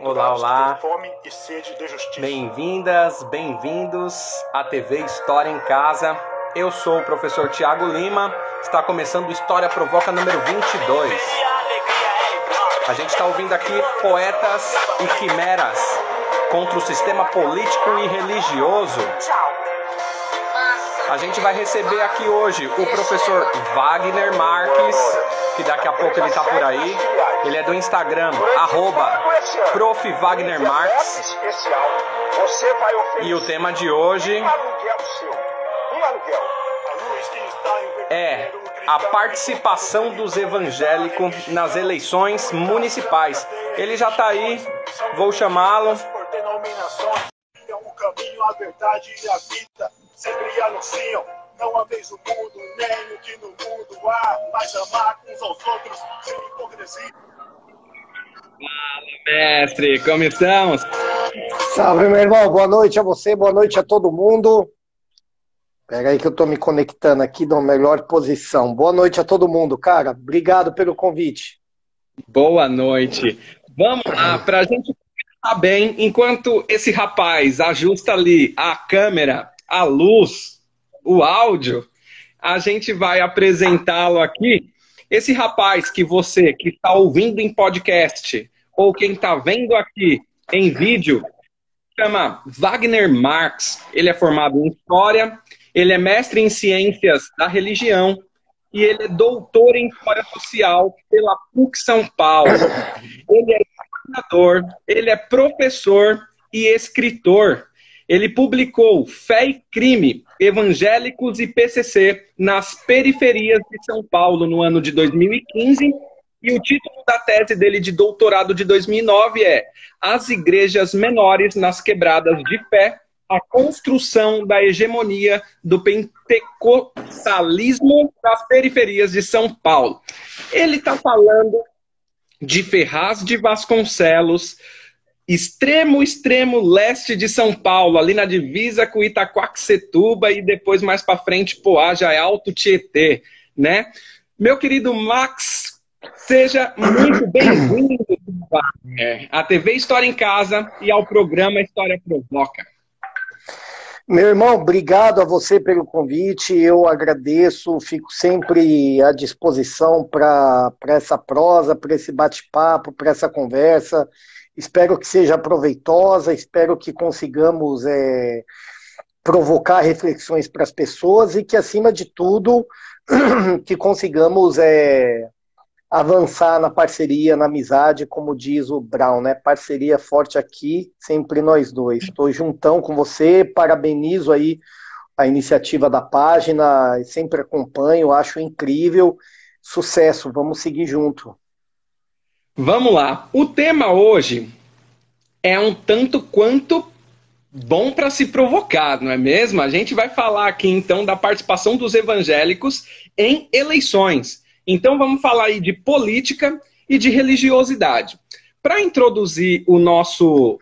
Olá, olá. Bem-vindas, bem-vindos à TV História em Casa. Eu sou o professor Tiago Lima. Está começando História Provoca número 22. A gente está ouvindo aqui poetas e quimeras contra o sistema político e religioso. A gente vai receber aqui hoje o professor Wagner Marques, que daqui a pouco ele está por aí. Ele é do Instagram, arroba Prof. Wagner. E o tema de hoje é a participação dos evangélicos nas eleições municipais. Ele já está aí, vou chamá-lo. O caminho, a verdade e a vida sempre anunciam. Não ameis o mundo, nem o que no mundo há, mas amar uns aos outros sem hipocrisia. Fala, mestre, como estamos? Salve, meu irmão, boa noite a você, boa noite a todo mundo. Pega aí que eu tô me conectando aqui na melhor posição. Boa noite a todo mundo, cara. Obrigado pelo convite. Boa noite. Vamos lá, pra gente começar bem, enquanto esse rapaz ajusta ali a câmera, a luz, o áudio, a gente vai apresentá-lo aqui esse rapaz que você que está ouvindo em podcast ou quem está vendo aqui em vídeo chama Wagner Marx. Ele é formado em História, ele é mestre em Ciências da Religião e ele é doutor em História Social pela PUC São Paulo. Ele é ele é professor e escritor. Ele publicou Fé e Crime, Evangélicos e PCC nas periferias de São Paulo no ano de 2015. E o título da tese dele de doutorado de 2009 é As Igrejas Menores nas Quebradas de Fé, a construção da hegemonia do pentecostalismo nas periferias de São Paulo. Ele está falando de Ferraz de Vasconcelos, extremo, extremo leste de São Paulo, ali na divisa com Itaquaquecetuba e depois mais para frente Poá, já é Alto Tietê, né? Meu querido Max, seja muito bem-vindo à TV História em Casa e ao programa História Provoca. Meu irmão, obrigado a você pelo convite. Eu agradeço, fico sempre à disposição para essa prosa, para esse bate-papo, para essa conversa. Espero que seja proveitosa, espero que consigamos é, provocar reflexões para as pessoas e que, acima de tudo, que consigamos é, avançar na parceria, na amizade, como diz o Brown, né? Parceria forte aqui, sempre nós dois. Estou juntão com você, parabenizo aí a iniciativa da página, sempre acompanho, acho incrível. Sucesso, vamos seguir junto. Vamos lá. O tema hoje é um tanto quanto bom para se provocar, não é mesmo? A gente vai falar aqui então da participação dos evangélicos em eleições. Então vamos falar aí de política e de religiosidade. Para introduzir o nosso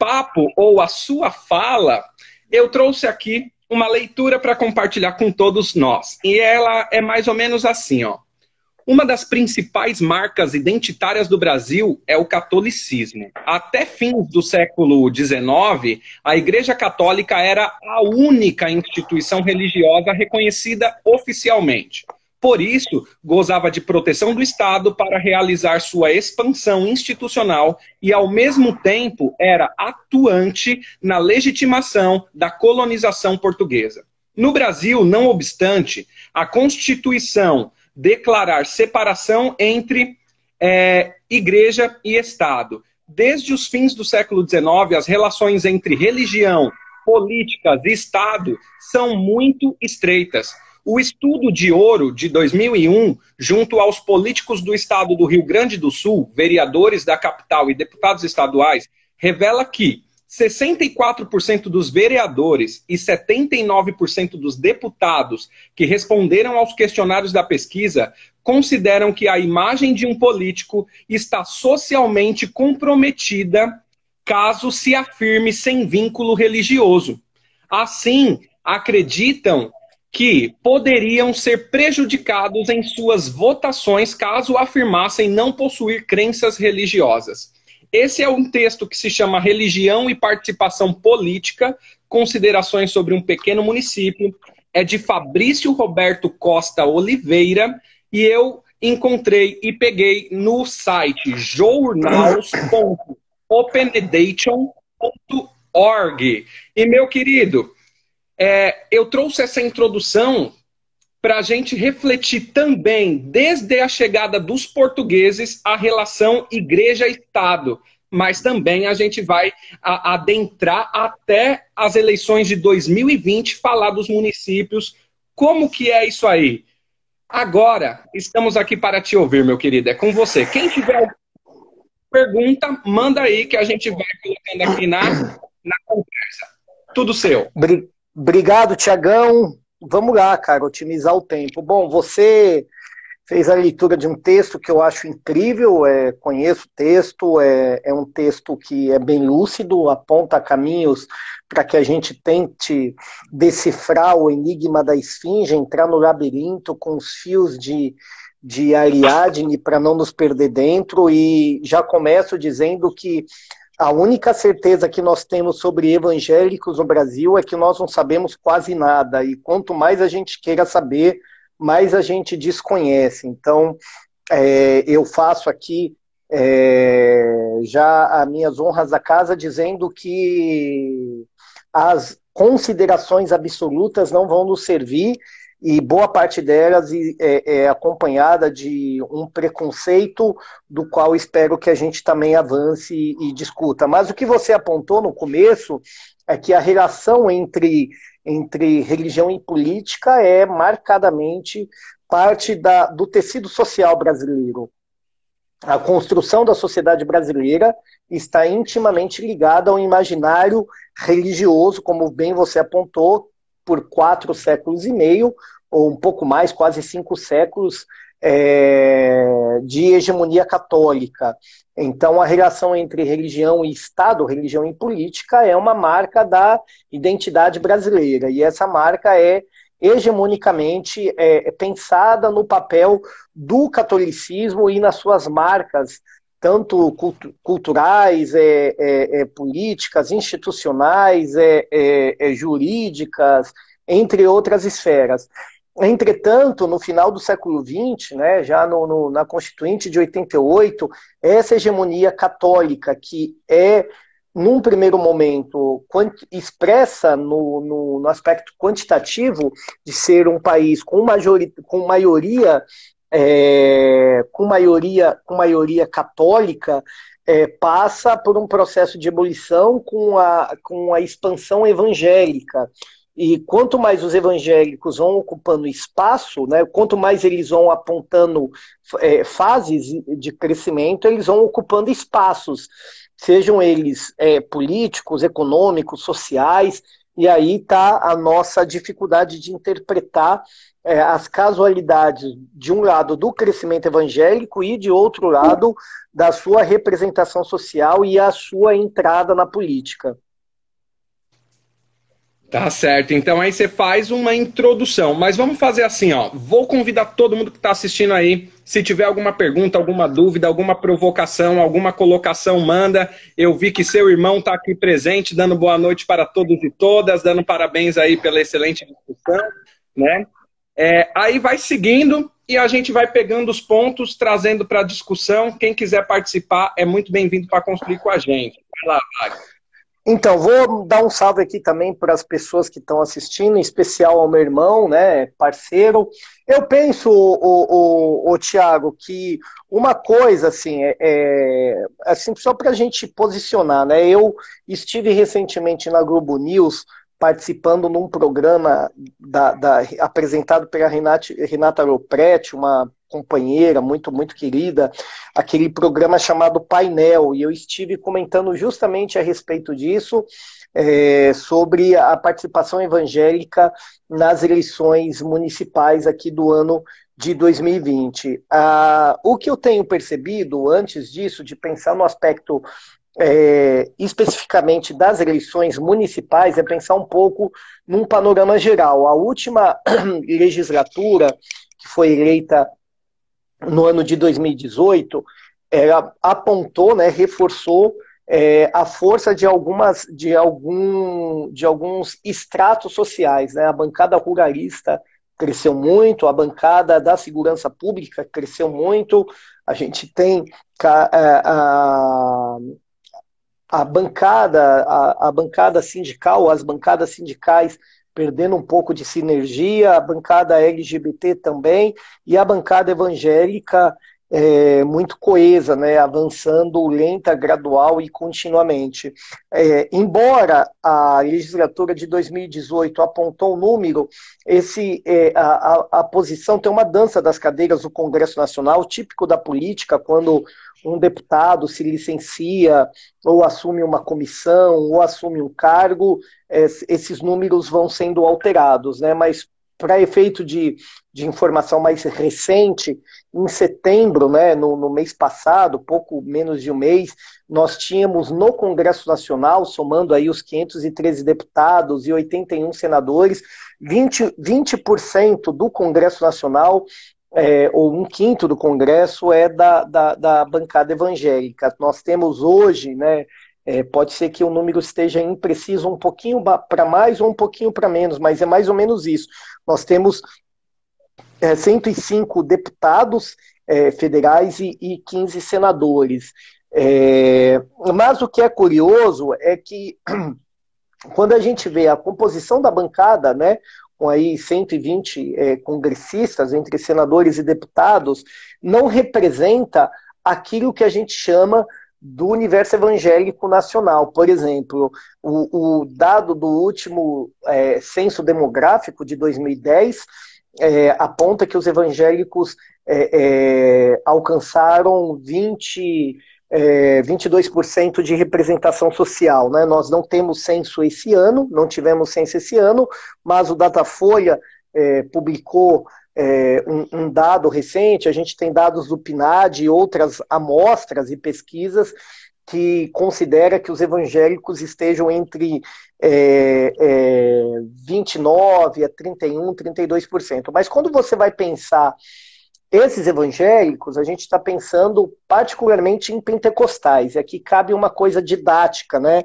papo ou a sua fala, eu trouxe aqui uma leitura para compartilhar com todos nós. E ela é mais ou menos assim, ó. Uma das principais marcas identitárias do Brasil é o catolicismo. Até fins do século XIX, a Igreja Católica era a única instituição religiosa reconhecida oficialmente. Por isso, gozava de proteção do Estado para realizar sua expansão institucional e, ao mesmo tempo, era atuante na legitimação da colonização portuguesa. No Brasil, não obstante, a Constituição declarar separação entre é, igreja e Estado. Desde os fins do século XIX, as relações entre religião, políticas e Estado são muito estreitas. O estudo de ouro de 2001, junto aos políticos do estado do Rio Grande do Sul, vereadores da capital e deputados estaduais, revela que 64% dos vereadores e 79% dos deputados que responderam aos questionários da pesquisa consideram que a imagem de um político está socialmente comprometida caso se afirme sem vínculo religioso. Assim, acreditam que poderiam ser prejudicados em suas votações caso afirmassem não possuir crenças religiosas. Esse é um texto que se chama Religião e Participação Política, Considerações sobre um Pequeno Município. É de Fabrício Roberto Costa Oliveira e eu encontrei e peguei no site journals.openedation.org. E, meu querido, é, eu trouxe essa introdução para a gente refletir também, desde a chegada dos portugueses, a relação igreja-estado. Mas também a gente vai adentrar até as eleições de 2020, falar dos municípios. Como que é isso aí? Agora, estamos aqui para te ouvir, meu querido. É com você. Quem tiver pergunta, manda aí que a gente vai colocando aqui na, na conversa. Tudo seu. Obrigado, Tiagão vamos lá, cara, otimizar o tempo. Bom, você fez a leitura de um texto que eu acho incrível, é, conheço o texto, é, é um texto que é bem lúcido, aponta caminhos para que a gente tente decifrar o enigma da esfinge, entrar no labirinto com os fios de, de Ariadne para não nos perder dentro, e já começo dizendo que a única certeza que nós temos sobre evangélicos no Brasil é que nós não sabemos quase nada, e quanto mais a gente queira saber, mais a gente desconhece. Então, é, eu faço aqui é, já as minhas honras da casa dizendo que as considerações absolutas não vão nos servir e boa parte delas é, é, acompanhada de um preconceito do qual espero que a gente também avance e, discuta. Mas o que você apontou no começo é que a relação entre, entre religião e política é marcadamente parte da, do tecido social brasileiro. A construção da sociedade brasileira está intimamente ligada ao imaginário religioso, como bem você apontou, por quatro séculos e meio, ou um pouco mais, quase cinco séculos, é, de hegemonia católica. Então, a relação entre religião e Estado, religião e política, é uma marca da identidade brasileira. E essa marca é hegemonicamente é, pensada no papel do catolicismo e nas suas marcas, tanto culturais, é, é, é, políticas, institucionais, é, é, jurídicas, entre outras esferas. Entretanto, no final do século XX, né, já no, no, na Constituinte de 88, essa hegemonia católica, que é, num primeiro momento, expressa no, no, no aspecto quantitativo de ser um país com, com maioria é, com maioria com maioria católica é, passa por um processo de ebulição com a, com a expansão evangélica. E quanto mais os evangélicos vão ocupando espaço, né, quanto mais eles vão apontando é, fases de crescimento, eles vão ocupando espaços, sejam eles é, políticos, econômicos, sociais, e aí está a nossa dificuldade de interpretar é, as casualidades, de um lado, do crescimento evangélico e, de outro lado, da sua representação social e a sua entrada na política. Tá certo. Então aí você faz uma introdução. Mas vamos fazer assim, ó. Vou convidar todo mundo que está assistindo aí. Se tiver alguma pergunta, alguma dúvida, alguma provocação, alguma colocação, manda. Eu vi que seu irmão está aqui presente, dando boa noite para todos e todas, dando parabéns aí pela excelente discussão, né? É, aí vai seguindo e a gente vai pegando os pontos, trazendo para a discussão. Quem quiser participar é muito bem-vindo para construir com a gente. Vai lá, Wagner. Então, vou dar um salve aqui também para as pessoas que estão assistindo, em especial ao meu irmão, né, parceiro. Eu penso, o, o, o Tiago, que uma coisa, assim, é, é assim só para a gente posicionar, né, eu estive recentemente na Globo News participando num programa da, da, apresentado pela Renata, Renata Lopretti, uma companheira muito, muito querida, aquele programa chamado Painel, e eu estive comentando justamente a respeito disso, é, sobre a participação evangélica nas eleições municipais aqui do ano de 2020. Ah, o que eu tenho percebido antes disso, de pensar no aspecto é, especificamente das eleições municipais, é pensar um pouco num panorama geral. A última legislatura, que foi eleita no ano de 2018, ela apontou, né, reforçou é, a força de algumas de algum de alguns estratos sociais, né? A bancada ruralista cresceu muito, a bancada da segurança pública cresceu muito, a gente tem a, a, a bancada a, a bancada sindical, as bancadas sindicais perdendo um pouco de sinergia, a bancada LGBT também, e a bancada evangélica é, muito coesa, né, avançando lenta, gradual e continuamente. É, embora a legislatura de 2018 apontou um número, esse, é, a, a, a posição tem uma dança das cadeiras do Congresso Nacional, típico da política, quando um deputado se licencia ou assume uma comissão ou assume um cargo, esses números vão sendo alterados, né? Mas para efeito de, de informação mais recente, em setembro, né, no, no, mês passado, pouco menos de um mês, nós tínhamos no Congresso Nacional, somando aí os 513 deputados e 81 senadores, 20%, 20 do Congresso Nacional, é, ou um quinto do Congresso, é da, da, da bancada evangélica. Nós temos hoje, né, é, pode ser que o número esteja impreciso um pouquinho para mais ou um pouquinho para menos, mas é mais ou menos isso. Nós temos é, 105 deputados é, federais e, e 15 senadores. É, mas o que é curioso é que quando a gente vê a composição da bancada, né, com aí 120 é, congressistas entre senadores e deputados, não representa aquilo que a gente chama do universo evangélico nacional. Por exemplo, o, o dado do último é, censo demográfico de 2010 é, aponta que os evangélicos é, é alcançaram 20, 22% é, de representação social. Né? Nós não temos censo esse ano, não tivemos censo esse ano, mas o Datafolha é, publicou é, um, um, dado recente, a gente tem dados do PNAD e outras amostras e pesquisas que considera que os evangélicos estejam entre é, é, 29% a 31%, 32%. Mas quando você vai pensar esses evangélicos, a gente está pensando particularmente em pentecostais, e aqui cabe uma coisa didática, né?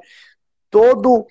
Todo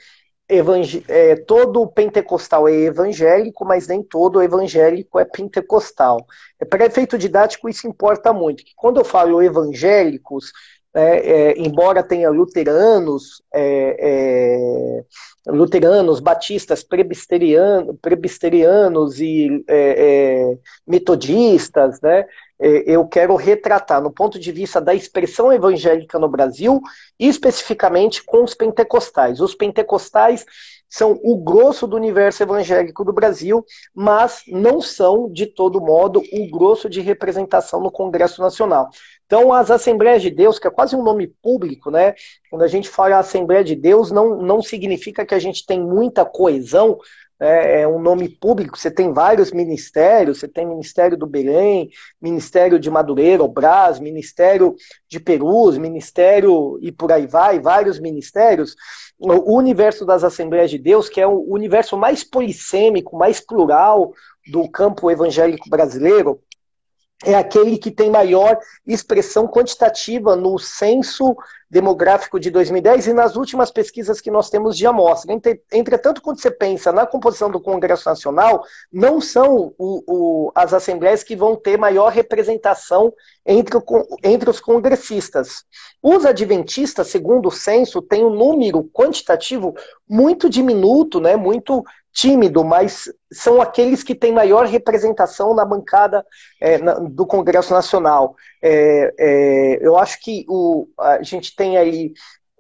é, todo pentecostal é evangélico, mas nem todo evangélico é pentecostal. É, Para efeito didático, isso importa muito. Que quando eu falo evangélicos, é, é, embora tenha luteranos, é, é luteranos, batistas, presbiterianos, presbiterianos e é, é, metodistas, né, eu quero retratar no ponto de vista da expressão evangélica no Brasil, especificamente com os pentecostais. Os pentecostais são o grosso do universo evangélico do Brasil, mas não são, de todo modo, o grosso de representação no Congresso Nacional. Então, as Assembleias de Deus, que é quase um nome público, né? Quando a gente fala Assembleia de Deus, não, não significa que a gente tem muita coesão? É um nome público, você tem vários ministérios, você tem Ministério do Belém, Ministério de Madureira, Obras, Ministério de Perus, Ministério e por aí vai, vários ministérios. O universo das Assembleias de Deus, que é o universo mais polissêmico, mais plural do campo evangélico brasileiro, é aquele que tem maior expressão quantitativa no censo demográfico de 2010 e nas últimas pesquisas que nós temos de amostra. Entretanto, quando você pensa na composição do Congresso Nacional, não são o, o, as assembleias que vão ter maior representação entre, entre os congressistas. Os adventistas, segundo o censo, têm um número quantitativo muito diminuto, né, muito tímido, mas são aqueles que têm maior representação na bancada é, na, do Congresso Nacional. É, é, eu acho que o, a gente tem aí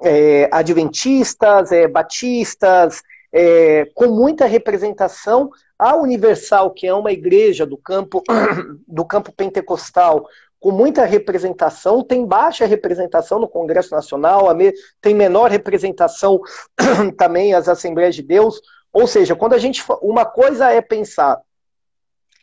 é, adventistas, é, batistas, é, com muita representação. A Universal, que é uma igreja do campo, do campo pentecostal, com muita representação, tem baixa representação no Congresso Nacional, tem menor representação também as Assembleias de Deus. Ou seja, quando a gente. Uma coisa é pensar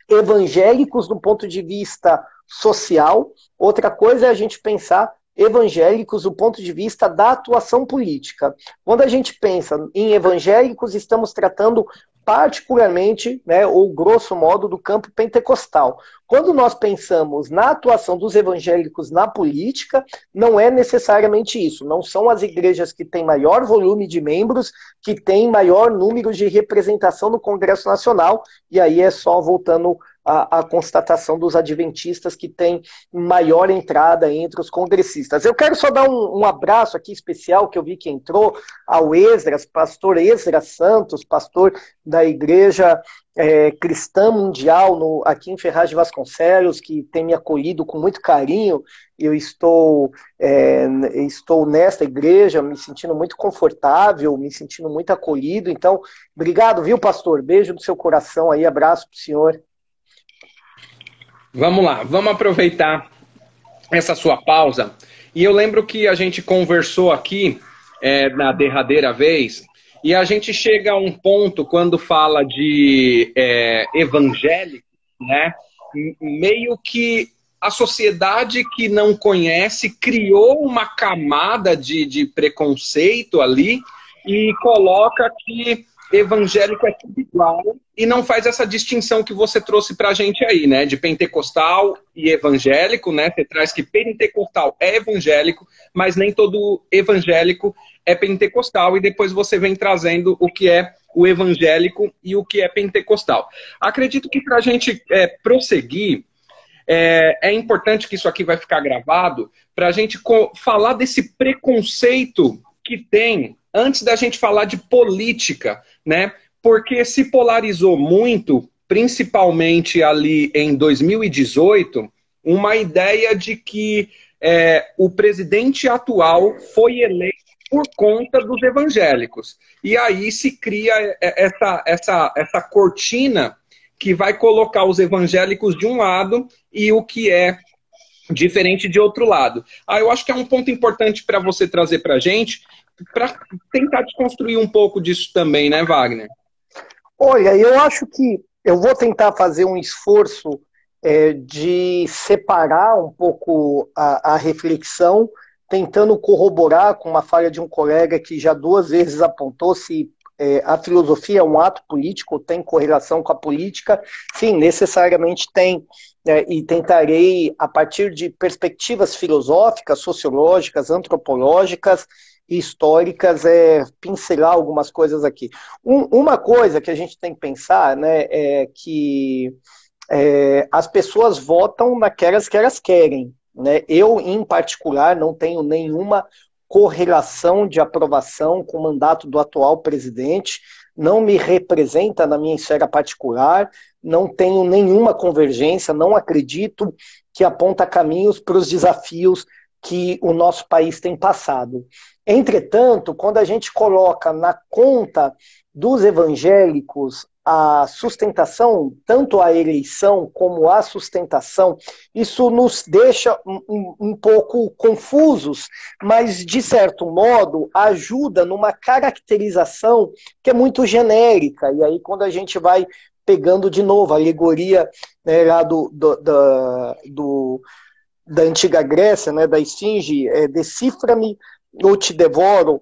evangélicos do ponto de vista social, outra coisa é a gente pensar evangélicos do ponto de vista da atuação política. Quando a gente pensa em evangélicos, estamos tratando particularmente, né, ou grosso modo, do campo pentecostal. Quando nós pensamos na atuação dos evangélicos na política, não é necessariamente isso. Não são as igrejas que têm maior volume de membros que têm maior número de representação no Congresso Nacional, e aí é só voltando a, a, constatação dos adventistas que tem maior entrada entre os congressistas. Eu quero só dar um, um abraço aqui especial que eu vi que entrou ao Esdras, pastor Esdras Santos, pastor da igreja é, cristã mundial no, aqui em Ferraz de Vasconcelos, que tem me acolhido com muito carinho. Eu estou, é, estou nesta igreja, me sentindo muito confortável, me sentindo muito acolhido. Então, obrigado, viu, pastor? Beijo no seu coração aí, abraço para o senhor. Vamos lá, vamos aproveitar essa sua pausa. E eu lembro que a gente conversou aqui é, na derradeira vez, e a gente chega a um ponto quando fala de é, evangélico, né? Meio que a sociedade que não conhece criou uma camada de, de preconceito ali e coloca que evangélico é tudo igual e não faz essa distinção que você trouxe para a gente aí, né? De pentecostal e evangélico, né? Você traz que pentecostal é evangélico, mas nem todo evangélico é pentecostal e depois você vem trazendo o que é o evangélico e o que é pentecostal. Acredito que para a gente é, prosseguir, é, é, importante que isso aqui vai ficar gravado para a gente falar desse preconceito que tem antes da gente falar de política, né? Porque se polarizou muito, principalmente ali em 2018, uma ideia de que é, o presidente atual foi eleito por conta dos evangélicos. E aí se cria essa, essa, essa cortina que vai colocar os evangélicos de um lado e o que é diferente de outro lado. Ah, eu acho que é um ponto importante para você trazer para a gente, para tentar desconstruir um pouco disso também, né, Wagner? Olha, eu acho que eu vou tentar fazer um esforço é, de separar um pouco a, a, reflexão, tentando corroborar com uma falha de um colega que já duas vezes apontou se é, a filosofia é um ato político, tem correlação com a política? Sim, necessariamente tem. É, e tentarei, a partir de perspectivas filosóficas, sociológicas, antropológicas, históricas é pincelar algumas coisas aqui. Um, uma coisa que a gente tem que pensar né, é que é, as pessoas votam naquelas que elas querem. Né? Eu, em particular, não tenho nenhuma correlação de aprovação com o mandato do atual presidente, não me representa na minha esfera particular, não tenho nenhuma convergência, não acredito que aponta caminhos para os desafios que o nosso país tem passado. Entretanto, quando a gente coloca na conta dos evangélicos a sustentação, tanto a eleição como a sustentação, isso nos deixa um, um, pouco confusos, mas de certo modo ajuda numa caracterização que é muito genérica. E aí, quando a gente vai pegando de novo a alegoria né, lá do, do, da, do, da antiga Grécia, né, da Esfinge, é, decifra-me ou te devoro,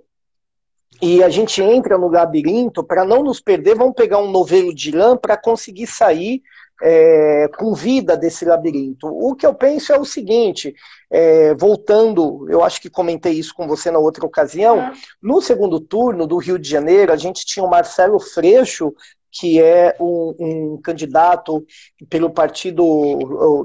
e a gente entra no labirinto, para não nos perder, vamos pegar um novelo de lã para conseguir sair é, com vida desse labirinto. O que eu penso é o seguinte: é, voltando, eu acho que comentei isso com você na outra ocasião, no segundo turno do Rio de Janeiro, a gente tinha o Marcelo Freixo que é um, um candidato pelo partido,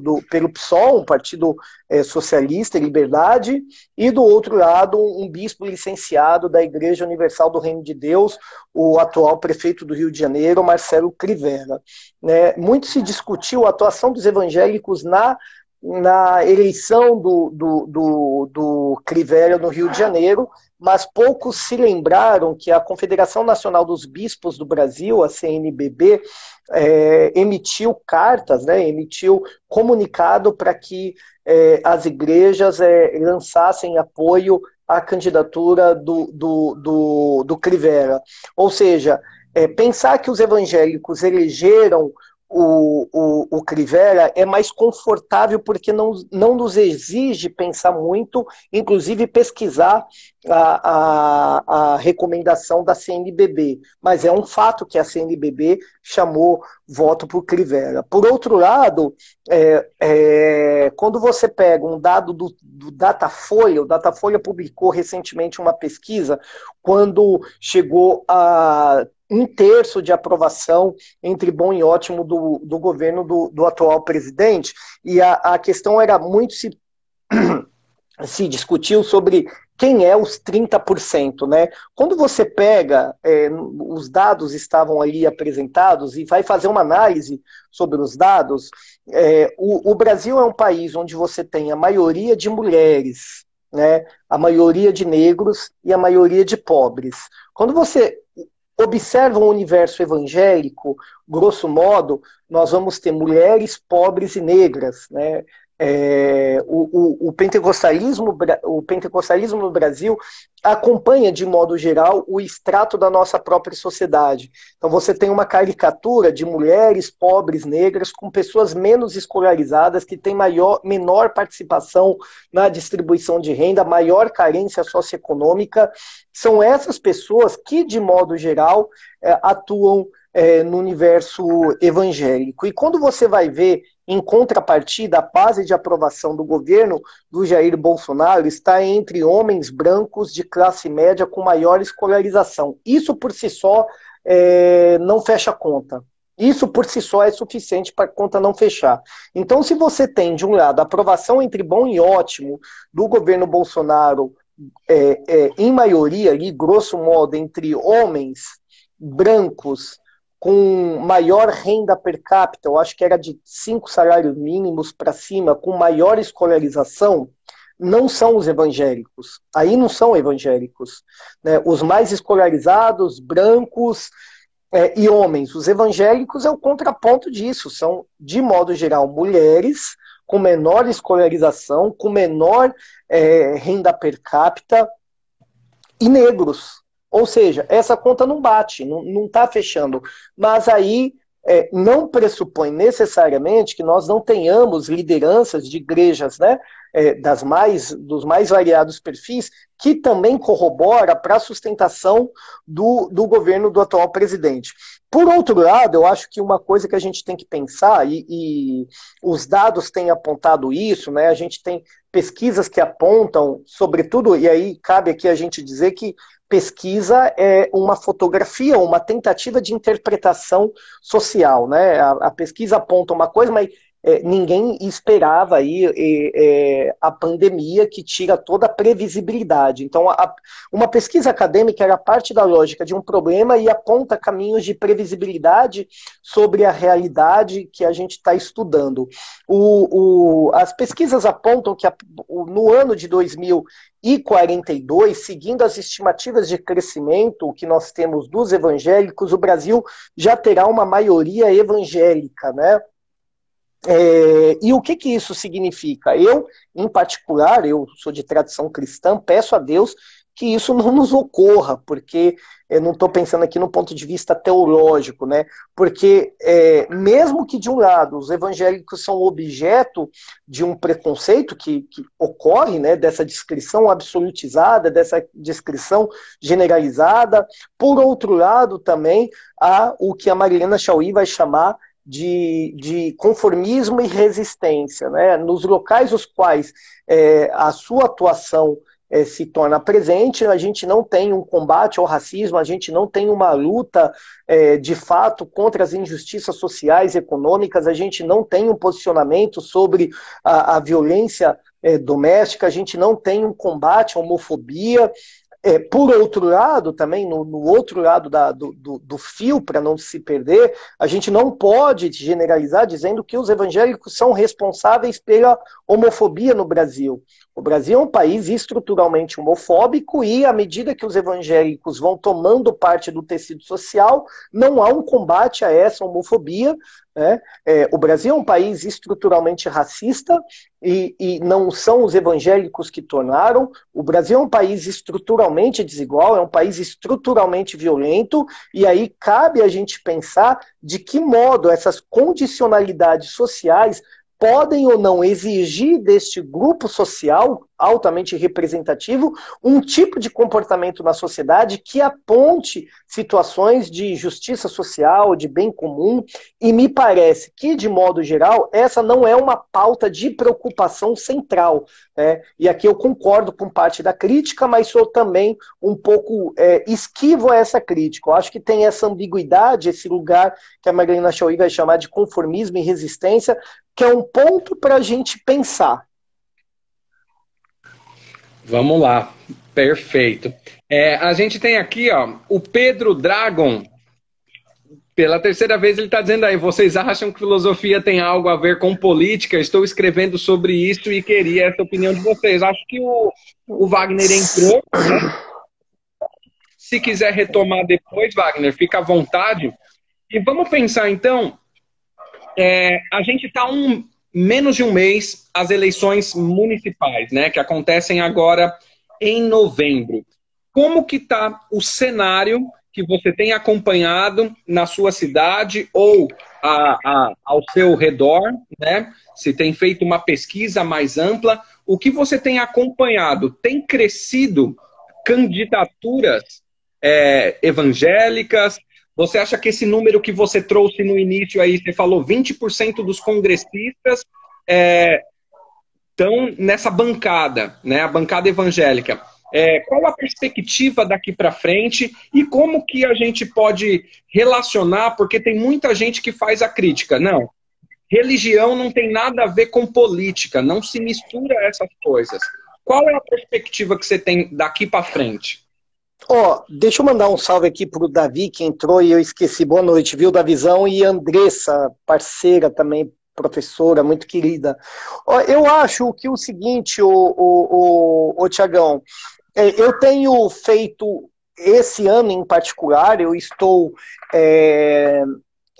do, pelo PSOL, um partido é, socialista e liberdade, e do outro lado um bispo licenciado da Igreja Universal do Reino de Deus, o atual prefeito do Rio de Janeiro, Marcelo Crivella. Né? Muito se discutiu a atuação dos evangélicos na na eleição do, do, do, do Crivella no Rio de Janeiro, mas poucos se lembraram que a Confederação Nacional dos Bispos do Brasil, a CNBB, é, emitiu cartas, né, emitiu comunicado para que é, as igrejas é, lançassem apoio à candidatura do, do, do, do Crivella. Ou seja, é, pensar que os evangélicos elegeram o, o, o Crivella é mais confortável porque não, não nos exige pensar muito, inclusive pesquisar a, a, a recomendação da CNBB. Mas é um fato que a CNBB chamou voto por Crivella. Por outro lado, é, é, quando você pega um dado do, do Datafolha, o Datafolha publicou recentemente uma pesquisa quando chegou a um terço de aprovação entre bom e ótimo do, do governo do, do atual presidente, e a, a questão era muito se, se discutiu sobre quem é os 30%, né? Quando você pega, é, os dados estavam ali apresentados e vai fazer uma análise sobre os dados, é, o, o Brasil é um país onde você tem a maioria de mulheres, né, a maioria de negros e a maioria de pobres. Quando você observam o universo evangélico, grosso modo, nós vamos ter mulheres pobres e negras, né? É, o, o, o, pentecostalismo, o pentecostalismo no Brasil acompanha, de modo geral, o extrato da nossa própria sociedade. Então, você tem uma caricatura de mulheres pobres, negras, com pessoas menos escolarizadas, que têm maior, menor participação na distribuição de renda, maior carência socioeconômica. São essas pessoas que, de modo geral, é, atuam é, no universo evangélico. E quando você vai ver em contrapartida, a base de aprovação do governo do Jair Bolsonaro está entre homens brancos de classe média com maior escolarização. Isso por si só é, não fecha conta. Isso por si só é suficiente para a conta não fechar. Então, se você tem, de um lado, a aprovação entre bom e ótimo do governo Bolsonaro, é, é, em maioria, ali, grosso modo, entre homens brancos com maior renda per capita, eu acho que era de cinco salários mínimos para cima, com maior escolarização, não são os evangélicos. Aí não são evangélicos. Né? Os mais escolarizados, brancos é, e homens. Os evangélicos é o contraponto disso. São, de modo geral, mulheres com menor escolarização, com menor é, renda per capita e negros. Ou seja, essa conta não bate, não está fechando. Mas aí é, não pressupõe necessariamente que nós não tenhamos lideranças de igrejas, né, é, das mais, dos mais variados perfis, que também corrobora para a sustentação do, do governo do atual presidente. Por outro lado, eu acho que uma coisa que a gente tem que pensar, e, e os dados têm apontado isso, né, a gente tem pesquisas que apontam, sobretudo, e aí cabe aqui a gente dizer que pesquisa é uma fotografia, uma tentativa de interpretação social, né? A, a pesquisa aponta uma coisa, mas é, ninguém esperava aí é, a pandemia que tira toda a previsibilidade. Então, a, uma pesquisa acadêmica era parte da lógica de um problema e aponta caminhos de previsibilidade sobre a realidade que a gente está estudando. O, o, as pesquisas apontam que a, no ano de 2042, seguindo as estimativas de crescimento que nós temos dos evangélicos, o Brasil já terá uma maioria evangélica, né? É, e o que, que isso significa? Eu, em particular, eu sou de tradição cristã, peço a Deus que isso não nos ocorra, porque eu não estou pensando aqui no ponto de vista teológico, né? Porque é, mesmo que de um lado os evangélicos são objeto de um preconceito que, que ocorre, né? Dessa descrição absolutizada, dessa descrição generalizada, por outro lado também há o que a Marilena Chauí vai chamar de, de conformismo e resistência. Né? Nos locais os quais é, a sua atuação é, se torna presente, a gente não tem um combate ao racismo, a gente não tem uma luta é, de fato contra as injustiças sociais e econômicas, a gente não tem um posicionamento sobre a, a violência é, doméstica, a gente não tem um combate à homofobia, é, por outro lado, também, no, no outro lado da, do, do, do, fio, para não se perder, a gente não pode generalizar dizendo que os evangélicos são responsáveis pela homofobia no Brasil. O Brasil é um país estruturalmente homofóbico e, à medida que os evangélicos vão tomando parte do tecido social, não há um combate a essa homofobia, Né? É, o Brasil é um país estruturalmente racista e, e, não são os evangélicos que tornaram. O Brasil é um país estruturalmente desigual, é um país estruturalmente violento, e aí cabe a gente pensar de que modo essas condicionalidades sociais podem ou não exigir deste grupo social altamente representativo um tipo de comportamento na sociedade que aponte situações de justiça social, de bem comum, e me parece que, de modo geral, essa não é uma pauta de preocupação central. Né? E aqui eu concordo com parte da crítica, mas sou também um pouco é, esquivo a essa crítica. Eu acho que tem essa ambiguidade, esse lugar que a Marlene Chauí vai chamar de conformismo e resistência, que é um ponto para a gente pensar. Vamos lá, perfeito. É, a gente tem aqui ó, o Pedro Dragon. Pela terceira vez ele está dizendo aí, vocês acham que filosofia tem algo a ver com política? Estou escrevendo sobre isso e queria essa opinião de vocês. Acho que o, o Wagner entrou. Né? Se quiser retomar depois, Wagner, fica à vontade. E vamos pensar então, é, a gente está um, menos de um mês as eleições municipais, né, que acontecem agora em novembro. Como que está o cenário que você tem acompanhado na sua cidade ou a, a, ao seu redor, né? Se tem feito uma pesquisa mais ampla, o que você tem acompanhado? Tem crescido candidaturas é, evangélicas? Você acha que esse número que você trouxe no início aí, você falou 20% dos congressistas estão é, nessa bancada, né, a bancada evangélica. É, qual a perspectiva daqui para frente e como que a gente pode relacionar, porque tem muita gente que faz a crítica. Não, religião não tem nada a ver com política, não se mistura essas coisas. Qual é a perspectiva que você tem daqui para frente? Ó, oh, deixa eu mandar um salve aqui pro Davi, que entrou e eu esqueci. Boa noite, viu, Davizão? E Andressa, parceira também, professora, muito querida. Oh, eu acho que o seguinte, o, o, o, o Tiagão, é, eu tenho feito, esse ano em particular, eu estou é,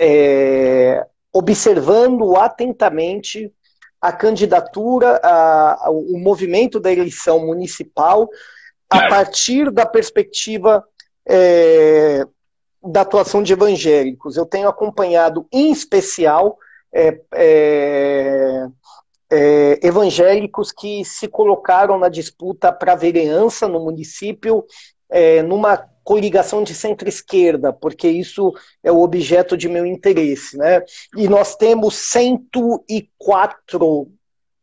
é, observando atentamente a candidatura, a, a, o movimento da eleição municipal a partir da perspectiva é, da atuação de evangélicos. Eu tenho acompanhado, em especial, é, é, é evangélicos que se colocaram na disputa para a vereança no município, é, numa coligação de centro-esquerda, porque isso é o objeto de meu interesse. Né? E nós temos 104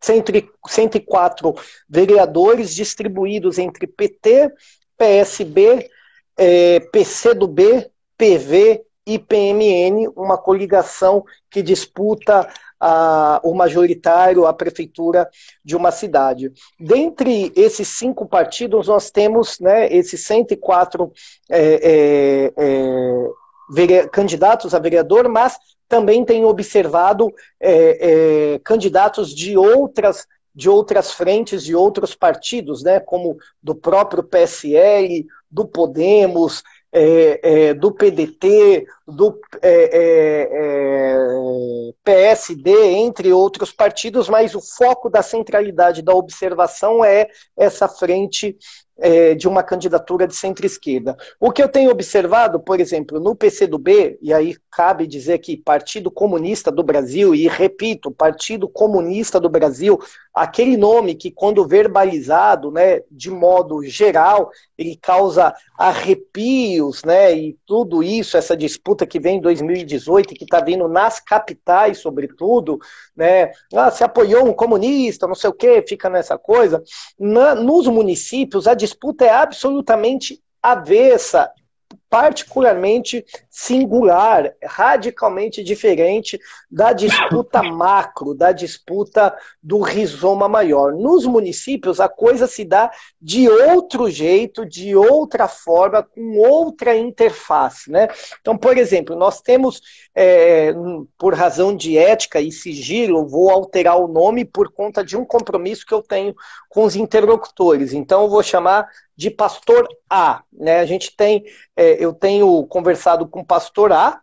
104 vereadores distribuídos entre PT, PSB, é, PCdoB, PV e PMN, uma coligação que disputa a, o majoritário, a prefeitura de uma cidade. Dentre esses cinco partidos, nós temos né, esses 104 é, é, é candidatos a vereador, mas também tenho observado é, é, candidatos de outras de outras frentes, de outros partidos, né, como do próprio PSL, do Podemos, é, é, do PDT, do é, é PSD, entre outros partidos, mas o foco da centralidade da observação é essa frente é, de uma candidatura de centro-esquerda. O que eu tenho observado, por exemplo, no PCdoB, e aí cabe dizer que Partido Comunista do Brasil, e repito, Partido Comunista do Brasil, aquele nome que, quando verbalizado, né, de modo geral, ele causa arrepios, né, e tudo isso, essa disputa que vem em 2018, que está vindo nas capitais, sobretudo, né, ah, se apoiou um comunista, não sei o que, fica nessa coisa. Na, nos municípios, a disputa é absolutamente avessa particularmente singular, radicalmente diferente da disputa macro, da disputa do rizoma maior. Nos municípios, a coisa se dá de outro jeito, de outra forma, com outra interface. Né? Então, por exemplo, nós temos, é, por razão de ética e sigilo, vou alterar o nome por conta de um compromisso que eu tenho com os interlocutores. Então, eu vou chamar de pastor A. Né? A gente tem, é, eu tenho conversado com pastor A,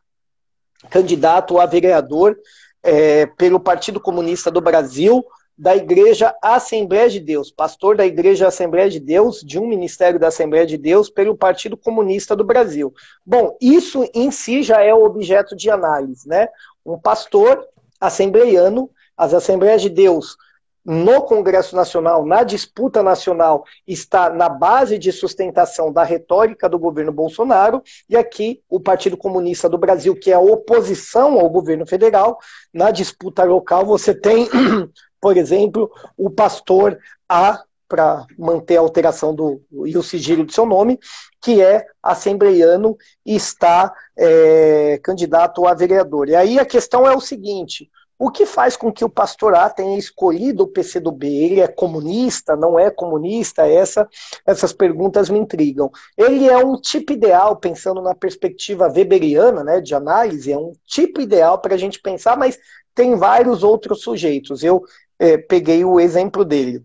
candidato a vereador é, pelo Partido Comunista do Brasil, da Igreja Assembleia de Deus, pastor da Igreja Assembleia de Deus, de um ministério da Assembleia de Deus, pelo Partido Comunista do Brasil. Bom, isso em si já é objeto de análise, né? Um pastor assembleiano, as Assembleias de Deus no Congresso Nacional, na disputa nacional, está na base de sustentação da retórica do governo Bolsonaro, e aqui o Partido Comunista do Brasil, que é a oposição ao governo federal, na disputa local você tem, por exemplo, o pastor A, para manter a alteração do, e o sigilo do seu nome, que é assembleiano e está é, candidato a vereador. E aí a questão é o seguinte: o que faz com que o pastor A tenha escolhido o PCdoB? Ele é comunista, não é comunista? Essa, essas perguntas me intrigam. Ele é um tipo ideal, pensando na perspectiva weberiana, né, de análise, é um tipo ideal para a gente pensar, mas tem vários outros sujeitos. Eu é, peguei o exemplo dele.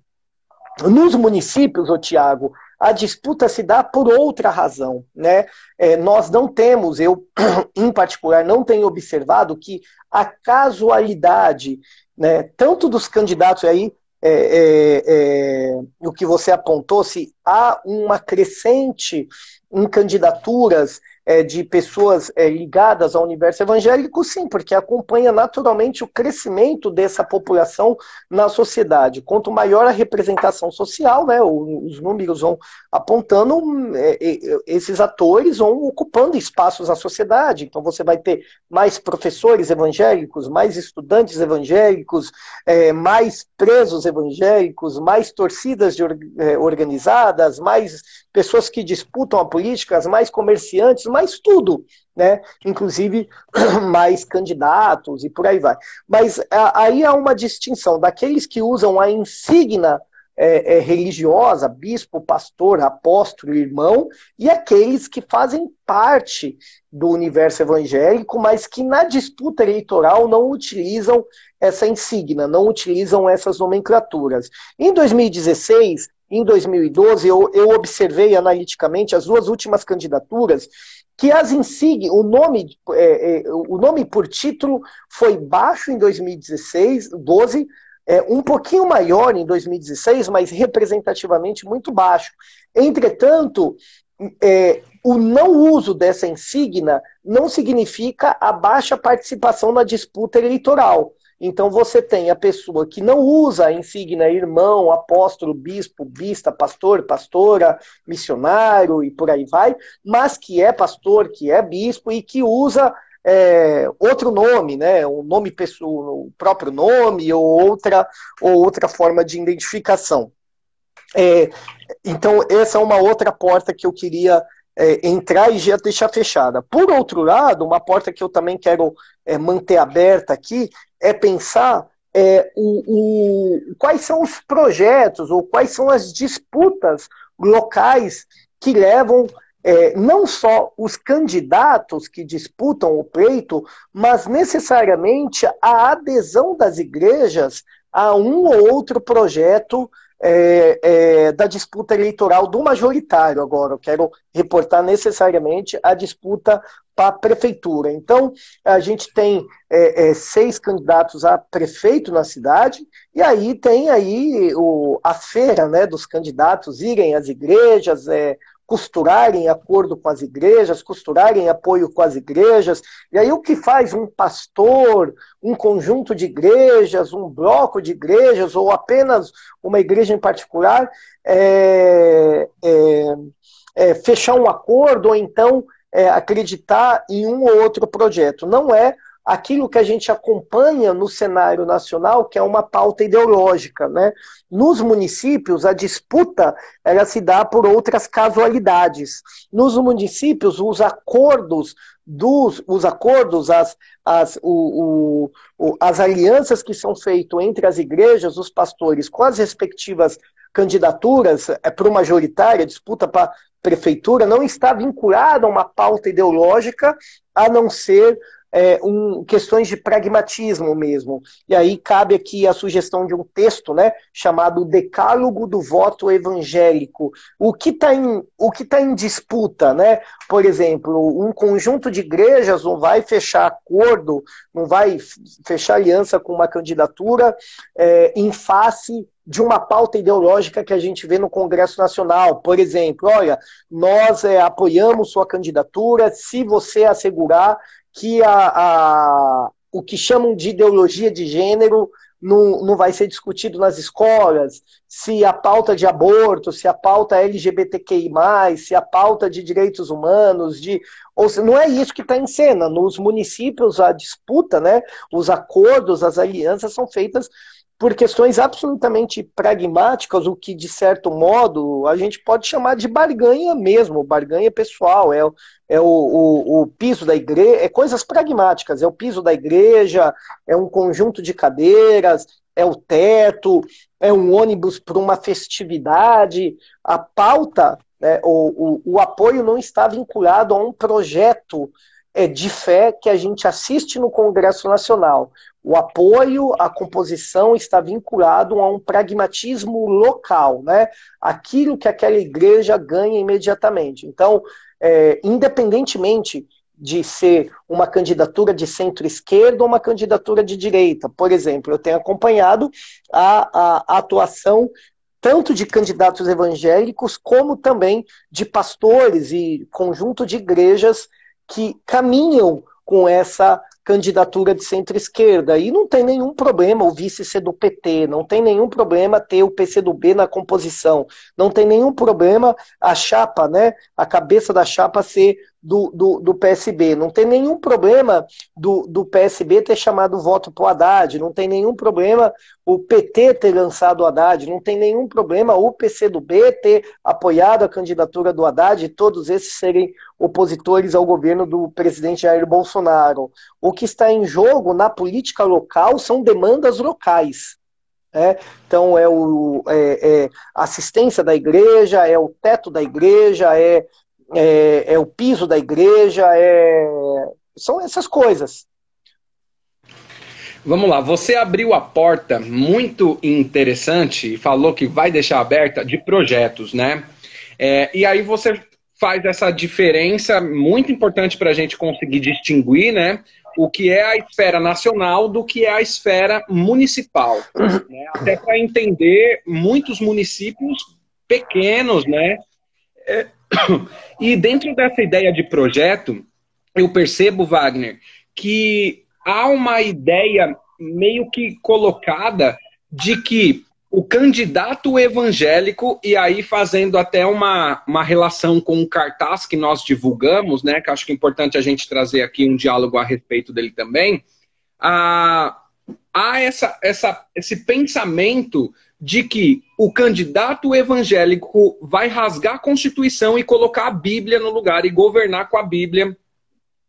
Nos municípios, ô Tiago, a disputa se dá por outra razão. Né? É, nós não temos, eu em particular, não tenho observado que a casualidade, né, tanto dos candidatos aí, é, é, é, o que você apontou, se há uma crescente em candidaturas é, de pessoas é, ligadas ao universo evangélico, sim, porque acompanha naturalmente o crescimento dessa população na sociedade. Quanto maior a representação social, né, os números vão apontando, é, é, esses atores vão ocupando espaços na sociedade. Então você vai ter mais professores evangélicos, mais estudantes evangélicos, é, mais presos evangélicos, mais torcidas organizadas, mais pessoas que disputam a política, mais comerciantes, mais mais tudo, né? Inclusive mais candidatos e por aí vai. Mas aí há uma distinção daqueles que usam a insígnia é, é, religiosa, bispo, pastor, apóstolo, irmão, e aqueles que fazem parte do universo evangélico, mas que na disputa eleitoral não utilizam essa insígnia, não utilizam essas nomenclaturas. Em 2016, em 2012, eu, eu observei analiticamente as duas últimas candidaturas que as insígnias, o nome, é, é, o nome por título foi baixo em 2016, 12, é, um pouquinho maior em 2016, mas representativamente muito baixo. Entretanto, é, o não uso dessa insígnia não significa a baixa participação na disputa eleitoral. Então você tem a pessoa que não usa a insígnia irmão, apóstolo, bispo, bista, pastor, pastora, missionário e por aí vai, mas que é pastor, que é bispo e que usa é, outro nome, né? Um nome pessoal, o próprio nome ou outra ou outra forma de identificação. É, então essa é uma outra porta que eu queria é, entrar e já deixar fechada. Por outro lado, uma porta que eu também quero é, manter aberta aqui é pensar é, o, o, quais são os projetos ou quais são as disputas locais que levam é, não só os candidatos que disputam o pleito, mas necessariamente a adesão das igrejas a um ou outro projeto é, é, da disputa eleitoral do majoritário agora. Eu quero reportar necessariamente a disputa para a prefeitura. Então, a gente tem é, é, seis candidatos a prefeito na cidade, e aí tem aí o, a feira né, dos candidatos irem às igrejas, é, costurarem acordo com as igrejas, costurarem apoio com as igrejas. E aí o que faz um pastor, um conjunto de igrejas, um bloco de igrejas, ou apenas uma igreja em particular, é, é, é fechar um acordo ou então é, acreditar em um ou outro projeto. Não é aquilo que a gente acompanha no cenário nacional, que é uma pauta ideológica. Né? Nos municípios, a disputa ela se dá por outras casualidades. Nos municípios, os acordos dos os acordos, as, as, o, o, as alianças que são feitas entre as igrejas, os pastores, com as respectivas candidaturas é, para o majoritária, disputa para prefeitura, não está vinculada a uma pauta ideológica, a não ser é, um, questões de pragmatismo mesmo. E aí cabe aqui a sugestão de um texto né, chamado Decálogo do Voto Evangélico. O que está em, o que tá em disputa, né? Por exemplo, um conjunto de igrejas não vai fechar acordo, não vai fechar aliança com uma candidatura é, em face de uma pauta ideológica que a gente vê no Congresso Nacional. Por exemplo, olha, nós é, apoiamos sua candidatura se você assegurar que a, a, o que chamam de ideologia de gênero não, não vai ser discutido nas escolas, se a pauta de aborto, se a pauta LGBTQI, se a pauta de direitos humanos, de. Ou se, não é isso que está em cena. Nos municípios, a disputa, né, os acordos, as alianças são feitas por questões absolutamente pragmáticas, o que, de certo modo, a gente pode chamar de barganha mesmo, barganha pessoal, é, é o, o, o piso da igreja, é coisas pragmáticas, é o piso da igreja, é um conjunto de cadeiras, é o teto, é um ônibus para uma festividade. A pauta, né, o, o, o apoio não está vinculado a um projeto é, de fé que a gente assiste no Congresso Nacional. O apoio à composição está vinculado a um pragmatismo local, né? Aquilo que aquela igreja ganha imediatamente. Então, é, independentemente de ser uma candidatura de centro-esquerda ou uma candidatura de direita. Por exemplo, eu tenho acompanhado a, a, a atuação tanto de candidatos evangélicos como também de pastores e conjunto de igrejas que caminham com essa candidatura de centro-esquerda. E não tem nenhum problema o vice ser do PT, não tem nenhum problema ter o PCdoB na composição, não tem nenhum problema a chapa, né, a cabeça da chapa ser do, do, do, PSB. Não tem nenhum problema do, do PSB ter chamado voto para o Haddad, não tem nenhum problema o PT ter lançado o Haddad, não tem nenhum problema o PCdoB ter apoiado a candidatura do Haddad e todos esses serem opositores ao governo do presidente Jair Bolsonaro. O que está em jogo na política local são demandas locais. É, então é o é, é assistência da igreja, é o teto da igreja, é é, é o piso da igreja, é, são essas coisas. Vamos lá, você abriu a porta muito interessante e falou que vai deixar aberta de projetos, né? É, e aí você faz essa diferença muito importante para a gente conseguir distinguir, né? O que é a esfera nacional do que é a esfera municipal. Né? Até para entender muitos municípios pequenos, né? É, e dentro dessa ideia de projeto, eu percebo, Wagner, que há uma ideia meio que colocada de que o candidato evangélico, e aí fazendo até uma, uma relação com o cartaz que nós divulgamos, né, que acho que é importante a gente trazer aqui um diálogo a respeito dele também, há, há essa, essa, esse pensamento de que o candidato evangélico vai rasgar a Constituição e colocar a Bíblia no lugar e governar com a Bíblia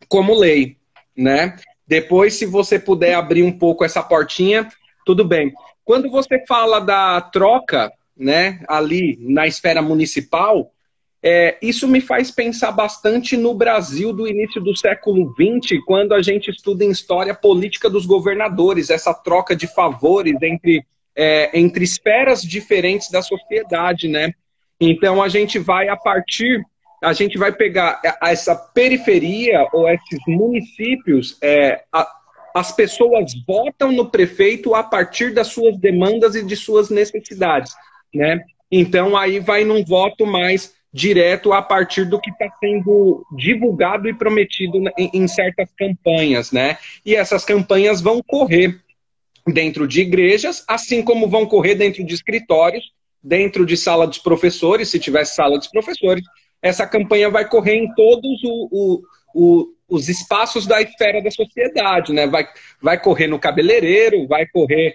como lei, né? Depois, se você puder abrir um pouco essa portinha, tudo bem. Quando você fala da troca, né, ali na esfera municipal, é, isso me faz pensar bastante no Brasil do início do século XX, quando a gente estuda em história política dos governadores, essa troca de favores entre é, entre esferas diferentes da sociedade, né? Então a gente vai a partir, a gente vai pegar essa periferia ou esses municípios, é, a, as pessoas votam no prefeito a partir das suas demandas e de suas necessidades, né? Então aí vai num voto mais direto a partir do que está sendo divulgado e prometido em, em certas campanhas, né? E essas campanhas vão correr dentro de igrejas, assim como vão correr dentro de escritórios, dentro de sala dos professores, se tivesse sala dos professores. Essa campanha vai correr em todos o, o, o, os espaços da esfera da sociedade, né? Vai, vai correr no cabeleireiro, vai correr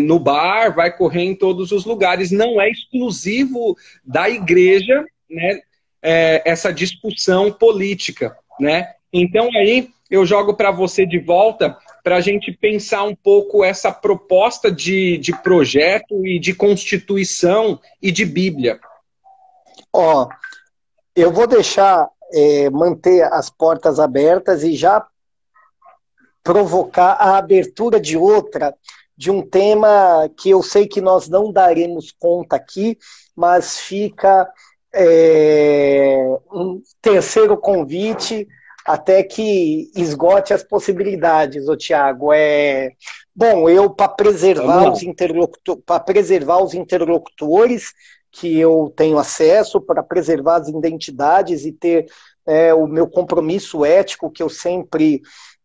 no bar, vai correr em todos os lugares. Não é exclusivo da igreja, né? É, essa discussão política, né? Então aí eu jogo para você de volta para a gente pensar um pouco essa proposta de, de projeto e de constituição e de Bíblia. Ó, eu vou deixar é, manter as portas abertas e já provocar a abertura de outra, de um tema que eu sei que nós não daremos conta aqui, mas fica é, um terceiro convite até que esgote as possibilidades, o Tiago. É, bom, eu para preservar os para preservar os interlocutores que eu tenho acesso, para preservar as identidades e ter é, o meu compromisso ético que eu sempre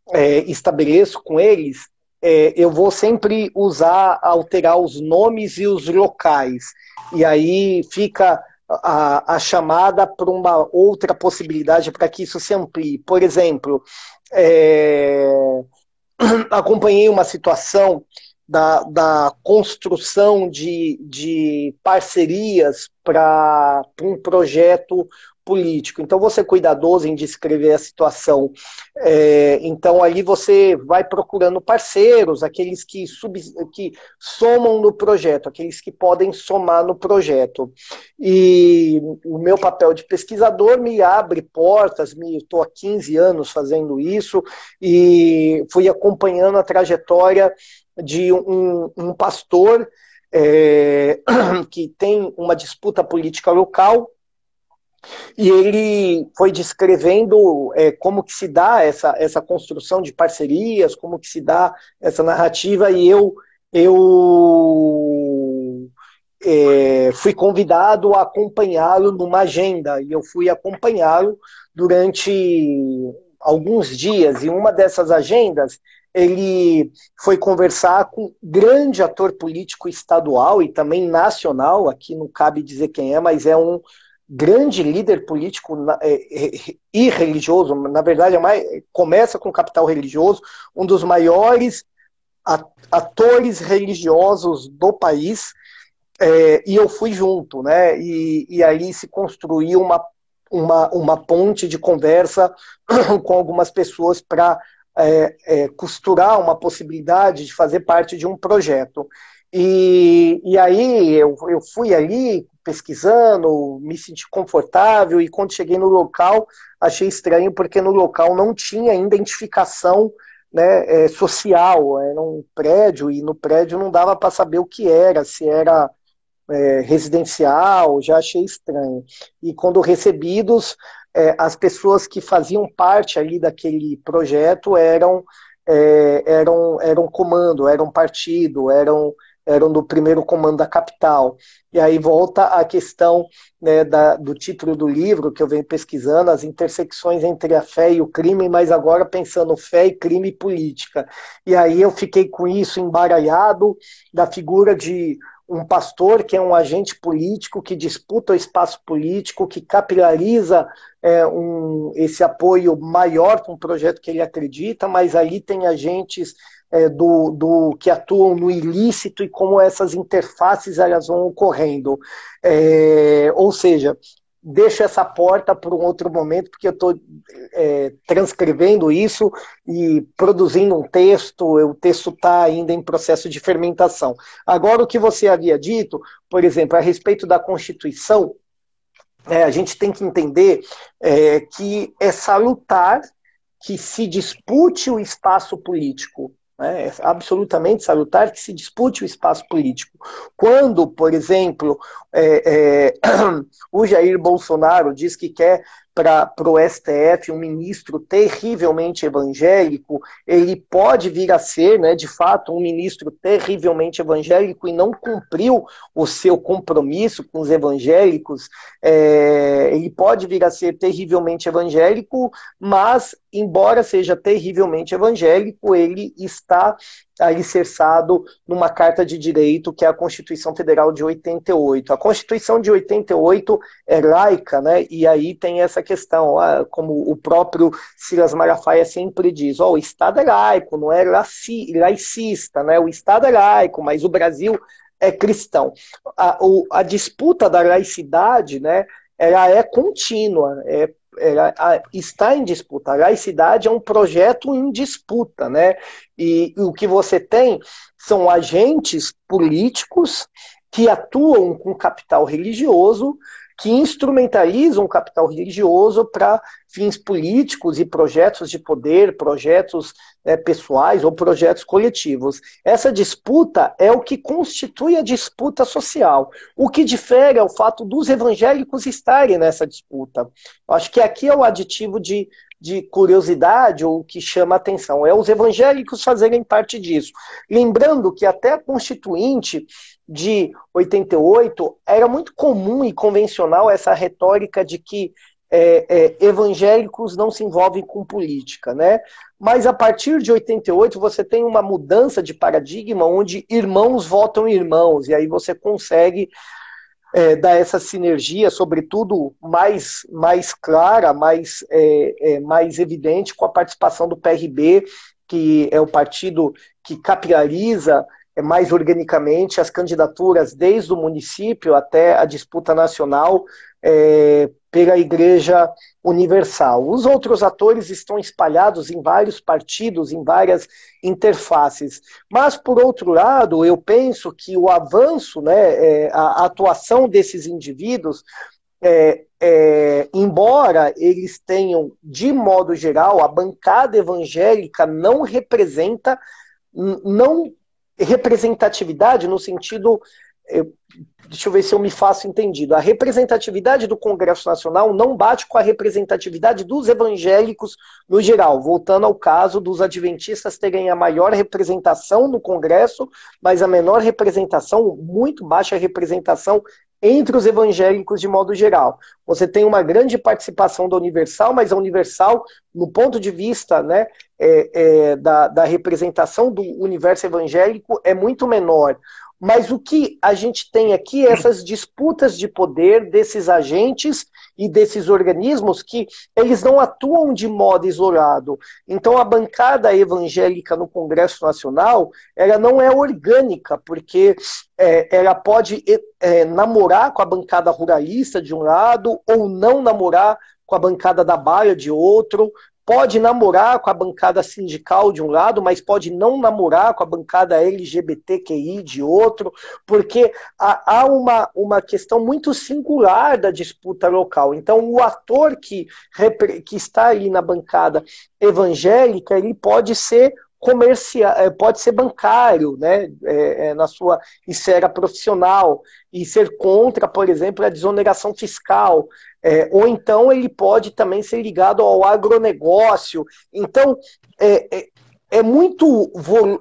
é, estabeleço com eles, é, eu vou sempre usar, alterar os nomes e os locais. E aí fica a, a chamada para uma outra possibilidade para que isso se amplie. Por exemplo, é, acompanhei uma situação da, da construção de, de parcerias para um projeto político. Então, você é cuidadoso em descrever a situação. É, então, ali você vai procurando parceiros, aqueles que, sub, que somam no projeto, aqueles que podem somar no projeto. E o meu papel de pesquisador me abre portas, estou há 15 anos fazendo isso, e fui acompanhando a trajetória de um, um pastor é, que tem uma disputa política local e ele foi descrevendo é, como que se dá essa, essa construção de parcerias, como que se dá essa narrativa, e eu, eu é, fui convidado a acompanhá-lo numa agenda, e eu fui acompanhá-lo durante alguns dias, e uma dessas agendas ele foi conversar com grande ator político estadual e também nacional, aqui não cabe dizer quem é, mas é um grande líder político é, e religioso, na verdade, é começa com capital religioso, um dos maiores atores religiosos do país, é, e eu fui junto, né? E, e aí se construiu uma, uma, uma ponte de conversa com algumas pessoas para é, é, costurar uma possibilidade de fazer parte de um projeto. E, e aí eu, eu fui ali pesquisando, me senti confortável e quando cheguei no local achei estranho porque no local não tinha identificação né, é, social, era um prédio e no prédio não dava para saber o que era, se era é, residencial, já achei estranho. E quando recebidos, é, as pessoas que faziam parte ali daquele projeto eram é, eram eram comando, eram partido, eram eram do primeiro comando da capital. E aí volta a questão né, da, do título do livro que eu venho pesquisando, as intersecções entre a fé e o crime, mas agora pensando fé e crime e política. E aí eu fiquei com isso embaralhado da figura de um pastor que é um agente político que disputa o espaço político, que capilariza é, um, esse apoio maior para um projeto que ele acredita, mas ali tem agentes é, do, do, que atuam no ilícito e como essas interfaces elas vão ocorrendo. É, ou seja, deixo essa porta para um outro momento, porque eu estou é, transcrevendo isso e produzindo um texto, o texto está ainda em processo de fermentação. Agora, o que você havia dito, por exemplo, a respeito da Constituição, é, a gente tem que entender é, que é salutar que se dispute o espaço político? É absolutamente salutar que se dispute o espaço político. Quando, por exemplo, é, é, o Jair Bolsonaro diz que quer para o STF um ministro terrivelmente evangélico, ele pode vir a ser, né, de fato, um ministro terrivelmente evangélico e não cumpriu o seu compromisso com os evangélicos, é, ele pode vir a ser terrivelmente evangélico, mas, embora seja terrivelmente evangélico, ele está alicerçado numa carta de direito que é a Constituição Federal de 88. A Constituição de 88 é laica, né? E aí tem essa questão, como o próprio Silas Malafaia sempre diz, oh, o Estado é laico, não é laicista, né? O Estado é laico, mas o Brasil é cristão. A, o, a disputa da laicidade, né? Ela é contínua, é está em disputa. A laicidade é um projeto em disputa, né? E, e o que você tem são agentes políticos que atuam com capital religioso que instrumentalizam o capital religioso para fins políticos e projetos de poder, projetos é, pessoais ou projetos coletivos. Essa disputa é o que constitui a disputa social. O que difere é o fato dos evangélicos estarem nessa disputa. Acho que aqui é o aditivo de, de curiosidade ou que chama atenção. É os evangélicos fazerem parte disso. Lembrando que até a Constituinte de 88, era muito comum e convencional essa retórica de que é, é, evangélicos não se envolvem com política, né? Mas a partir de 88 você tem uma mudança de paradigma onde irmãos votam irmãos, e aí você consegue é, dar essa sinergia, sobretudo mais, mais clara, mais, é, é, mais evidente com a participação do PRB, que é o partido que capilariza mais organicamente as candidaturas desde o município até a disputa nacional é, pela Igreja Universal. Os outros atores estão espalhados em vários partidos, em várias interfaces. Mas, por outro lado, eu penso que o avanço, né, é, a, atuação desses indivíduos é, é, embora eles tenham, de modo geral, a bancada evangélica não representa, não representatividade no sentido. Eu, deixa eu ver se eu me faço entendido. A representatividade do Congresso Nacional não bate com a representatividade dos evangélicos no geral, voltando ao caso dos adventistas terem a maior representação no Congresso, mas a menor representação, muito baixa representação entre os evangélicos de modo geral. Você tem uma grande participação da Universal, mas a Universal, no ponto de vista né, é, é, da, da representação do universo evangélico, é muito menor. Mas o que a gente tem aqui é essas disputas de poder desses agentes e desses organismos que eles não atuam de modo isolado. Então a bancada evangélica no Congresso Nacional ela não é orgânica, porque é, ela pode é, namorar com a bancada ruralista de um lado ou não namorar com a bancada da Baia de outro, pode namorar com a bancada sindical de um lado, mas pode não namorar com a bancada LGBTQI de outro, porque há, uma, uma questão muito singular da disputa local. Então, o ator que, que está ali na bancada evangélica, ele pode ser eh, pode ser bancário, né, é, é, na sua esfera profissional e ser contra, por exemplo, a desoneração fiscal. É, ou então ele pode também ser ligado ao agronegócio. Então, é, é, é, muito,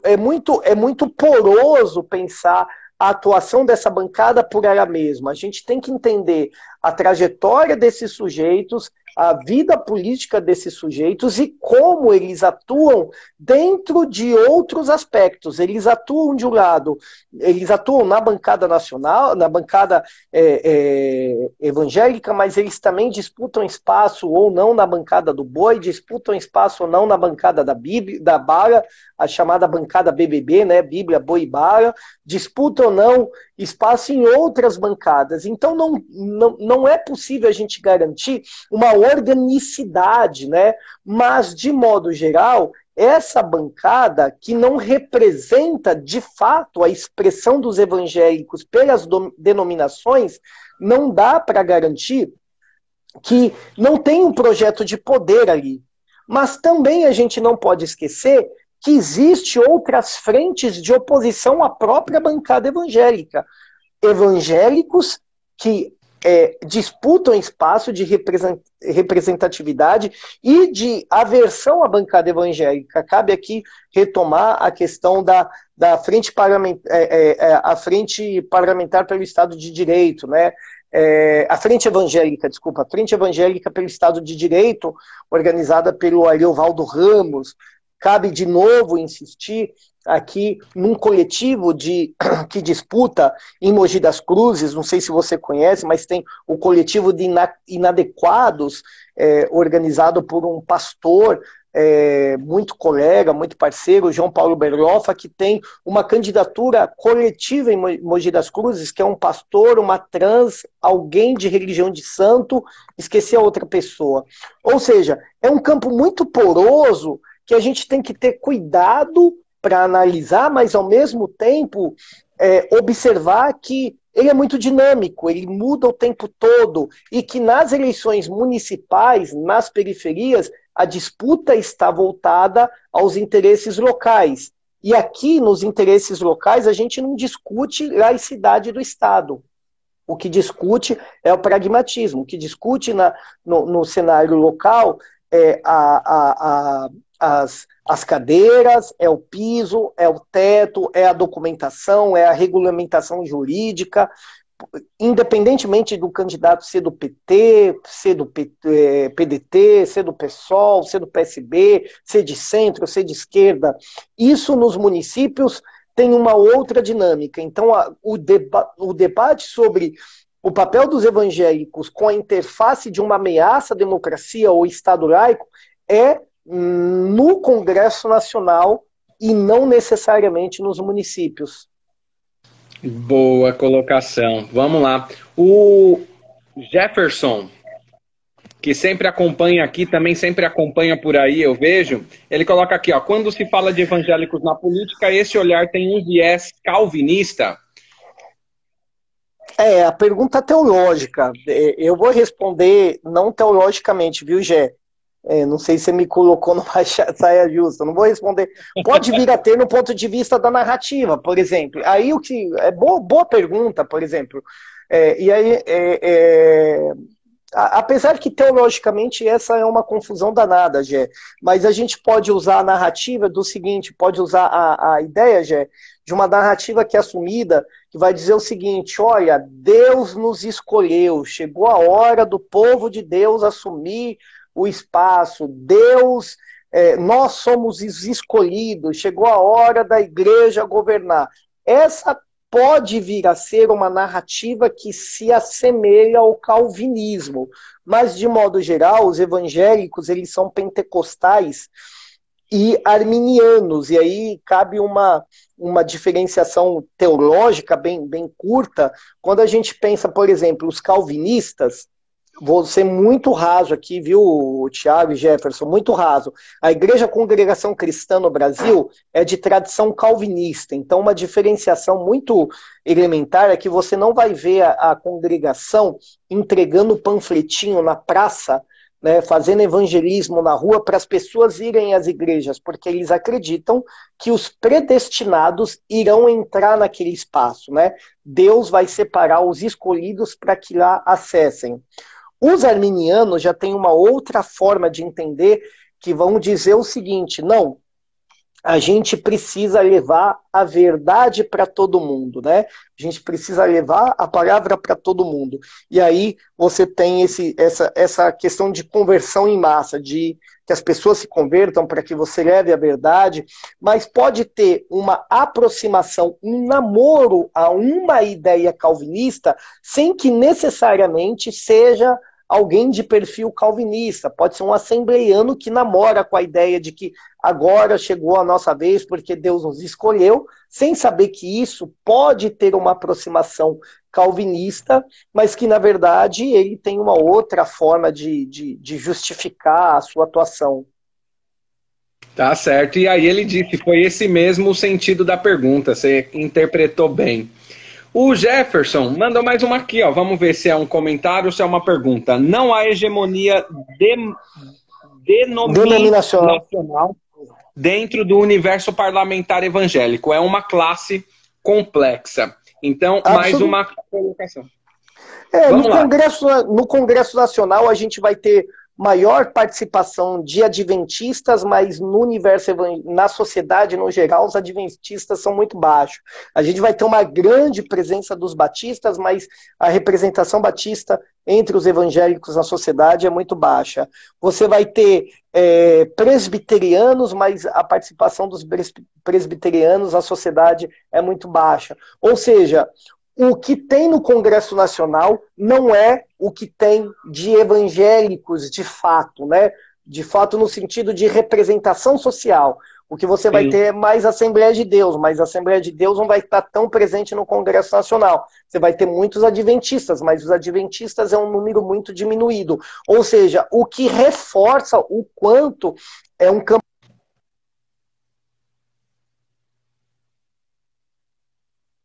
é, muito, é muito poroso pensar a atuação dessa bancada por ela mesma. A gente tem que entender a trajetória desses sujeitos, a vida política desses sujeitos e como eles atuam dentro de outros aspectos. Eles atuam de um lado, eles atuam na bancada nacional, na bancada é, é, evangélica, mas eles também disputam espaço ou não na bancada do boi, disputam espaço ou não na bancada da Bíblia, da Bara, a chamada bancada BBB, né, Bíblia, Boi e Bara, disputam ou não espaço em outras bancadas. Então não, não, não é possível a gente garantir uma organicidade, né? Mas, de modo geral, essa bancada que não representa de fato a expressão dos evangélicos pelas denominações, não dá para garantir que não tem um projeto de poder ali. Mas também a gente não pode esquecer que existe outras frentes de oposição à própria bancada evangélica. Evangélicos que é, disputam espaço de representatividade e de aversão à bancada evangélica. Cabe aqui retomar a questão da, da frente, parlamentar, é, é, é, a frente parlamentar pelo Estado de Direito, né? É, a Frente Evangélica, desculpa, a Frente Evangélica pelo Estado de Direito, organizada pelo Ariovaldo Ramos, Cabe de novo insistir aqui num coletivo de que disputa em Mogi das Cruzes, não sei se você conhece, mas tem o coletivo de inadequados, é, organizado por um pastor é, muito colega, muito parceiro, João Paulo Berlofa, que tem uma candidatura coletiva em Mogi das Cruzes, que é um pastor, uma trans, alguém de religião de santo, esqueci a outra pessoa. Ou seja, é um campo muito poroso que a gente tem que ter cuidado para analisar, mas ao mesmo tempo é, observar que ele é muito dinâmico, ele muda o tempo todo e que nas eleições municipais, nas periferias, a disputa está voltada aos interesses locais. E aqui, nos interesses locais, a gente não discute laicidade do Estado. O que discute é o pragmatismo. O que discute na, no, no cenário local é a, a, a, as, as cadeiras, é o piso, é o teto, é a documentação, é a regulamentação jurídica, independentemente do candidato ser do PT, ser do PDT, ser do PSOL, ser do PSB, ser de centro, ser de esquerda, isso nos municípios tem uma outra dinâmica. Então, a, o, deba o debate sobre o papel dos evangélicos com a interface de uma ameaça à democracia ou Estado laico é no Congresso Nacional e não necessariamente nos municípios. Boa colocação. Vamos lá. O Jefferson, que sempre acompanha aqui, também sempre acompanha por aí, eu vejo, ele coloca aqui, ó, quando se fala de evangélicos na política, esse olhar tem um viés calvinista. É, a pergunta teológica. É, eu vou responder não teologicamente, viu, Gé? É, não sei se você me colocou numa saia justa, não vou responder. Pode vir a ter no ponto de vista da narrativa, por exemplo. Aí o que. É boa, boa pergunta, por exemplo. É, e aí, é, é apesar que teologicamente essa é uma confusão danada, Gé, mas a gente pode usar a narrativa do seguinte: pode usar a, a ideia, Gé, de uma narrativa que é assumida, que vai dizer o seguinte: olha, Deus nos escolheu, chegou a hora do povo de Deus assumir o espaço, Deus, é, nós somos os escolhidos, chegou a hora da igreja governar. Essa pode vir a ser uma narrativa que se assemelha ao calvinismo, mas de modo geral, os evangélicos eles são pentecostais e arminianos, e aí cabe uma, uma diferenciação teológica bem, bem curta, quando a gente pensa, por exemplo, os calvinistas, vou ser muito raso aqui, viu, Tiago e Jefferson, muito raso. A Igreja Congregação Cristã no Brasil é de tradição calvinista, então uma diferenciação muito elementar é que você não vai ver a, a congregação entregando panfletinho na praça, né, fazendo evangelismo na rua para as pessoas irem às igrejas, porque eles acreditam que os predestinados irão entrar naquele espaço, né? Deus vai separar os escolhidos para que lá acessem. Os arminianos já têm uma outra forma de entender que vão dizer o seguinte: não, a gente precisa levar a verdade para todo mundo, né? A gente precisa levar a palavra para todo mundo. E aí você tem esse, essa, essa questão de conversão em massa, de que as pessoas se convertam para que você leve a verdade, mas pode ter uma aproximação, um namoro a uma ideia calvinista, sem que necessariamente seja alguém de perfil calvinista, pode ser um assembleiano que namora com a ideia de que agora chegou a nossa vez porque Deus nos escolheu, sem saber que isso pode ter uma aproximação calvinista, mas que na verdade ele tem uma outra forma de, de, de justificar a sua atuação. Tá certo. E aí ele disse, foi esse mesmo o sentido da pergunta, você interpretou bem. O Jefferson mandou mais uma aqui, ó. Vamos ver se é um comentário ou se é uma pergunta. Não há hegemonia de... denominacional dentro do universo parlamentar evangélico. É uma classe complexa. Então, mais uma colocação. É, no, Congresso, no Congresso Nacional a gente vai ter maior participação de adventistas, mas no universo, na sociedade no geral, os adventistas são muito baixos. A gente vai ter uma grande presença dos batistas, mas a representação batista entre os evangélicos na sociedade é muito baixa. Você vai ter é, presbiterianos, mas a participação dos presbiterianos na sociedade é muito baixa. Ou seja, o que tem no Congresso Nacional não é o que tem de evangélicos de fato, né? De fato, no sentido de representação social. O que você Sim. vai ter é mais Assembleia de Deus, mas a Assembleia de Deus não vai estar tão presente no Congresso Nacional. Você vai ter muitos adventistas, mas os adventistas é um número muito diminuído. Ou seja, o que reforça o quanto é um campo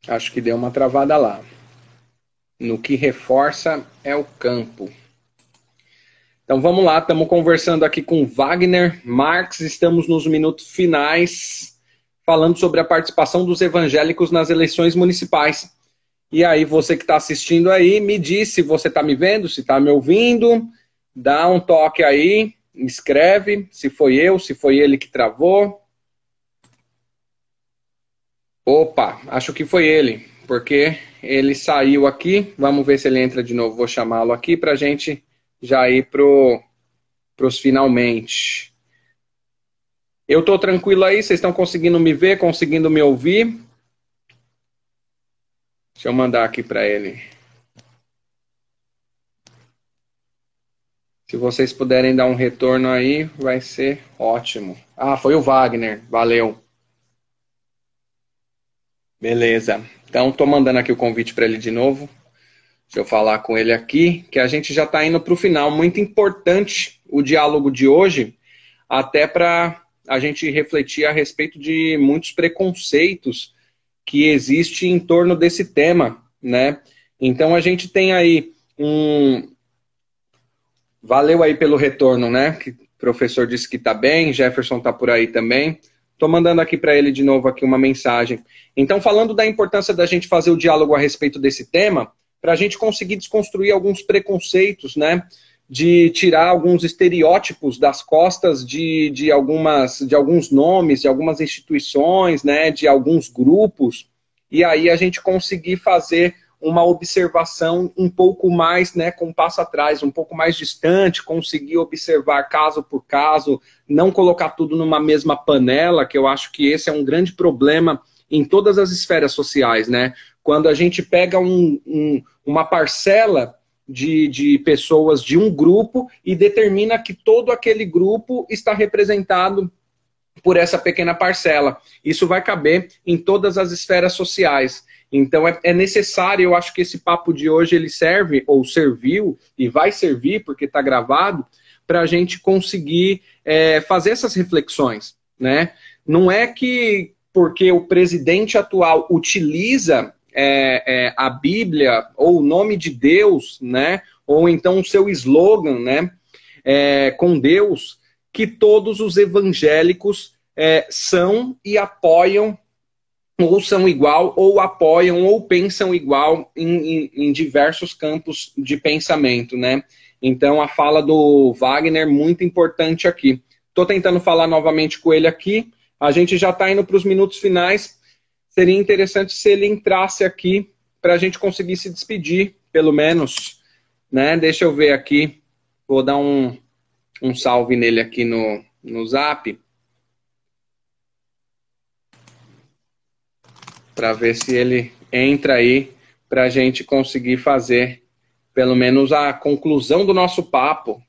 Acho que deu uma travada lá. no que reforça é o campo. Então vamos lá, estamos conversando aqui com Wagner Marx, estamos nos minutos finais, falando sobre a participação dos evangélicos nas eleições municipais. E aí, você que está assistindo aí, me diz se você está me vendo, se está me ouvindo, dá um toque aí, escreve se foi eu, se foi ele que travou. Opa, acho que foi ele, porque ele saiu aqui. Vamos ver se ele entra de novo. Vou chamá-lo aqui para a gente já ir para os finalmente. Eu estou tranquilo aí? Vocês estão conseguindo me ver, conseguindo me ouvir? Deixa eu mandar aqui para ele. Se vocês puderem dar um retorno aí, vai ser ótimo. Ah, foi o Wagner. Valeu. Beleza. Então, estou mandando aqui o convite para ele de novo. Deixa eu falar com ele aqui, que a gente já está indo para o final. Muito importante o diálogo de hoje, até para a gente refletir a respeito de muitos preconceitos que existem em torno desse tema, né? Então a gente tem aí um. Valeu aí pelo retorno, né? Que o professor disse que está bem, Jefferson está por aí também. Estou mandando aqui para ele de novo aqui uma mensagem. Então, falando da importância da gente fazer o diálogo a respeito desse tema, para a gente conseguir desconstruir alguns preconceitos, né? De tirar alguns estereótipos das costas de, de, algumas, de alguns nomes, de algumas instituições, né? De alguns grupos. E aí a gente conseguir fazer uma observação um pouco mais, né, com um passo atrás, um pouco mais distante, conseguir observar caso por caso, não colocar tudo numa mesma panela, que eu acho que esse é um grande problema em todas as esferas sociais, né? Quando a gente pega um, um, uma parcela de, de pessoas de um grupo e determina que todo aquele grupo está representado por essa pequena parcela. Isso vai caber em todas as esferas sociais. Então é, é, necessário, eu acho que esse papo de hoje ele serve, ou serviu, e vai servir, porque está gravado, para a gente conseguir é, fazer essas reflexões. Né? Não é que porque o presidente atual utiliza é, é, a Bíblia ou o nome de Deus, né? ou então o seu slogan né? É, com Deus, que todos os evangélicos é, são e apoiam ou são igual, ou apoiam, ou pensam igual em, em, em, diversos campos de pensamento, né? Então, a fala do Wagner, muito importante aqui. Estou tentando falar novamente com ele aqui. A gente já está indo para os minutos finais. Seria interessante se ele entrasse aqui para a gente conseguir se despedir, pelo menos. Né? Deixa eu ver aqui. Vou dar um, um salve nele aqui no, no zap. Para ver se ele entra aí para a gente conseguir fazer pelo menos a conclusão do nosso papo.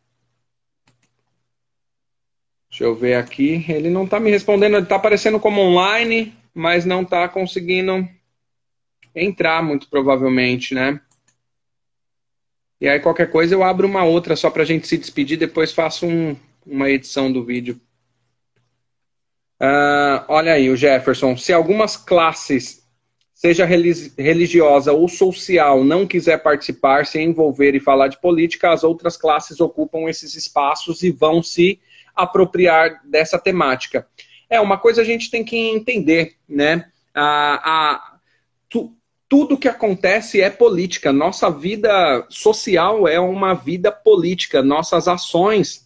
Deixa eu ver aqui. Ele não está me respondendo, ele está aparecendo como online, mas não está conseguindo entrar, muito provavelmente, né? E aí, qualquer coisa, eu abro uma outra só para a gente se despedir, depois faço um, uma edição do vídeo. Uh, olha aí, o Jefferson. Se algumas classes, seja religiosa ou social, não quiser participar, se envolver e falar de política, as outras classes ocupam esses espaços e vão se apropriar dessa temática. É uma coisa a gente tem que entender, né? A, tu, tudo que acontece é política. Nossa vida social é uma vida política. Nossas ações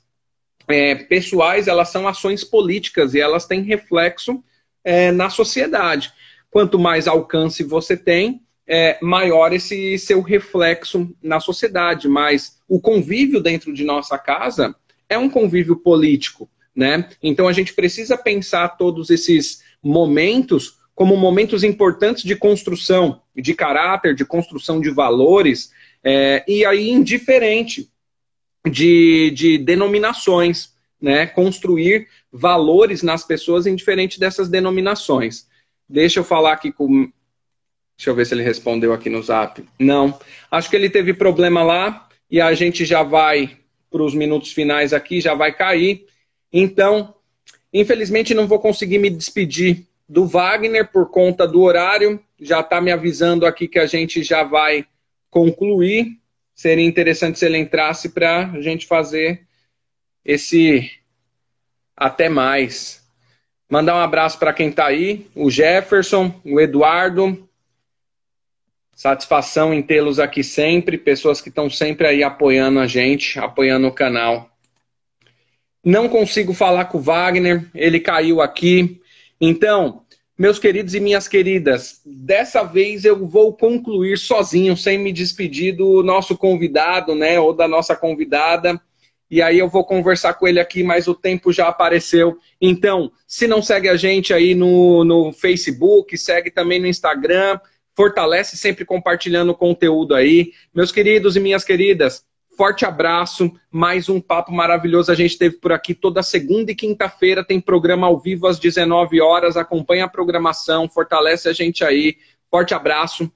é, pessoais, elas são ações políticas e elas têm reflexo é, na sociedade. Quanto mais alcance você tem, é, maior esse seu reflexo na sociedade. Mas o convívio dentro de nossa casa é um convívio político, né? Então a gente precisa pensar todos esses momentos como momentos importantes de construção de caráter, de construção de valores, é, e aí indiferente de, de denominações, né? Construir valores nas pessoas indiferente dessas denominações. Deixa eu falar aqui com. Deixa eu ver se ele respondeu aqui no zap. Não. Acho que ele teve problema lá e a gente já vai para os minutos finais aqui, já vai cair. Então, infelizmente, não vou conseguir me despedir do Wagner por conta do horário. Já está me avisando aqui que a gente já vai concluir, seria interessante se ele entrasse para a gente fazer esse até mais. Mandar um abraço para quem está aí, o Jefferson, o Eduardo. Satisfação em tê-los aqui sempre, pessoas que estão sempre aí apoiando a gente, apoiando o canal. Não consigo falar com o Wagner, ele caiu aqui. Então, meus queridos e minhas queridas, dessa vez eu vou concluir sozinho, sem me despedir do nosso convidado, né, ou da nossa convidada. E aí eu vou conversar com ele aqui, mas o tempo já apareceu. Então, se não segue a gente aí no, no Facebook, segue também no Instagram, fortalece sempre compartilhando conteúdo aí. Meus queridos e minhas queridas, Forte abraço, mais um papo maravilhoso a gente teve por aqui toda segunda e quinta-feira tem programa ao vivo às 19 horas. Acompanha a programação, fortalece a gente aí. Forte abraço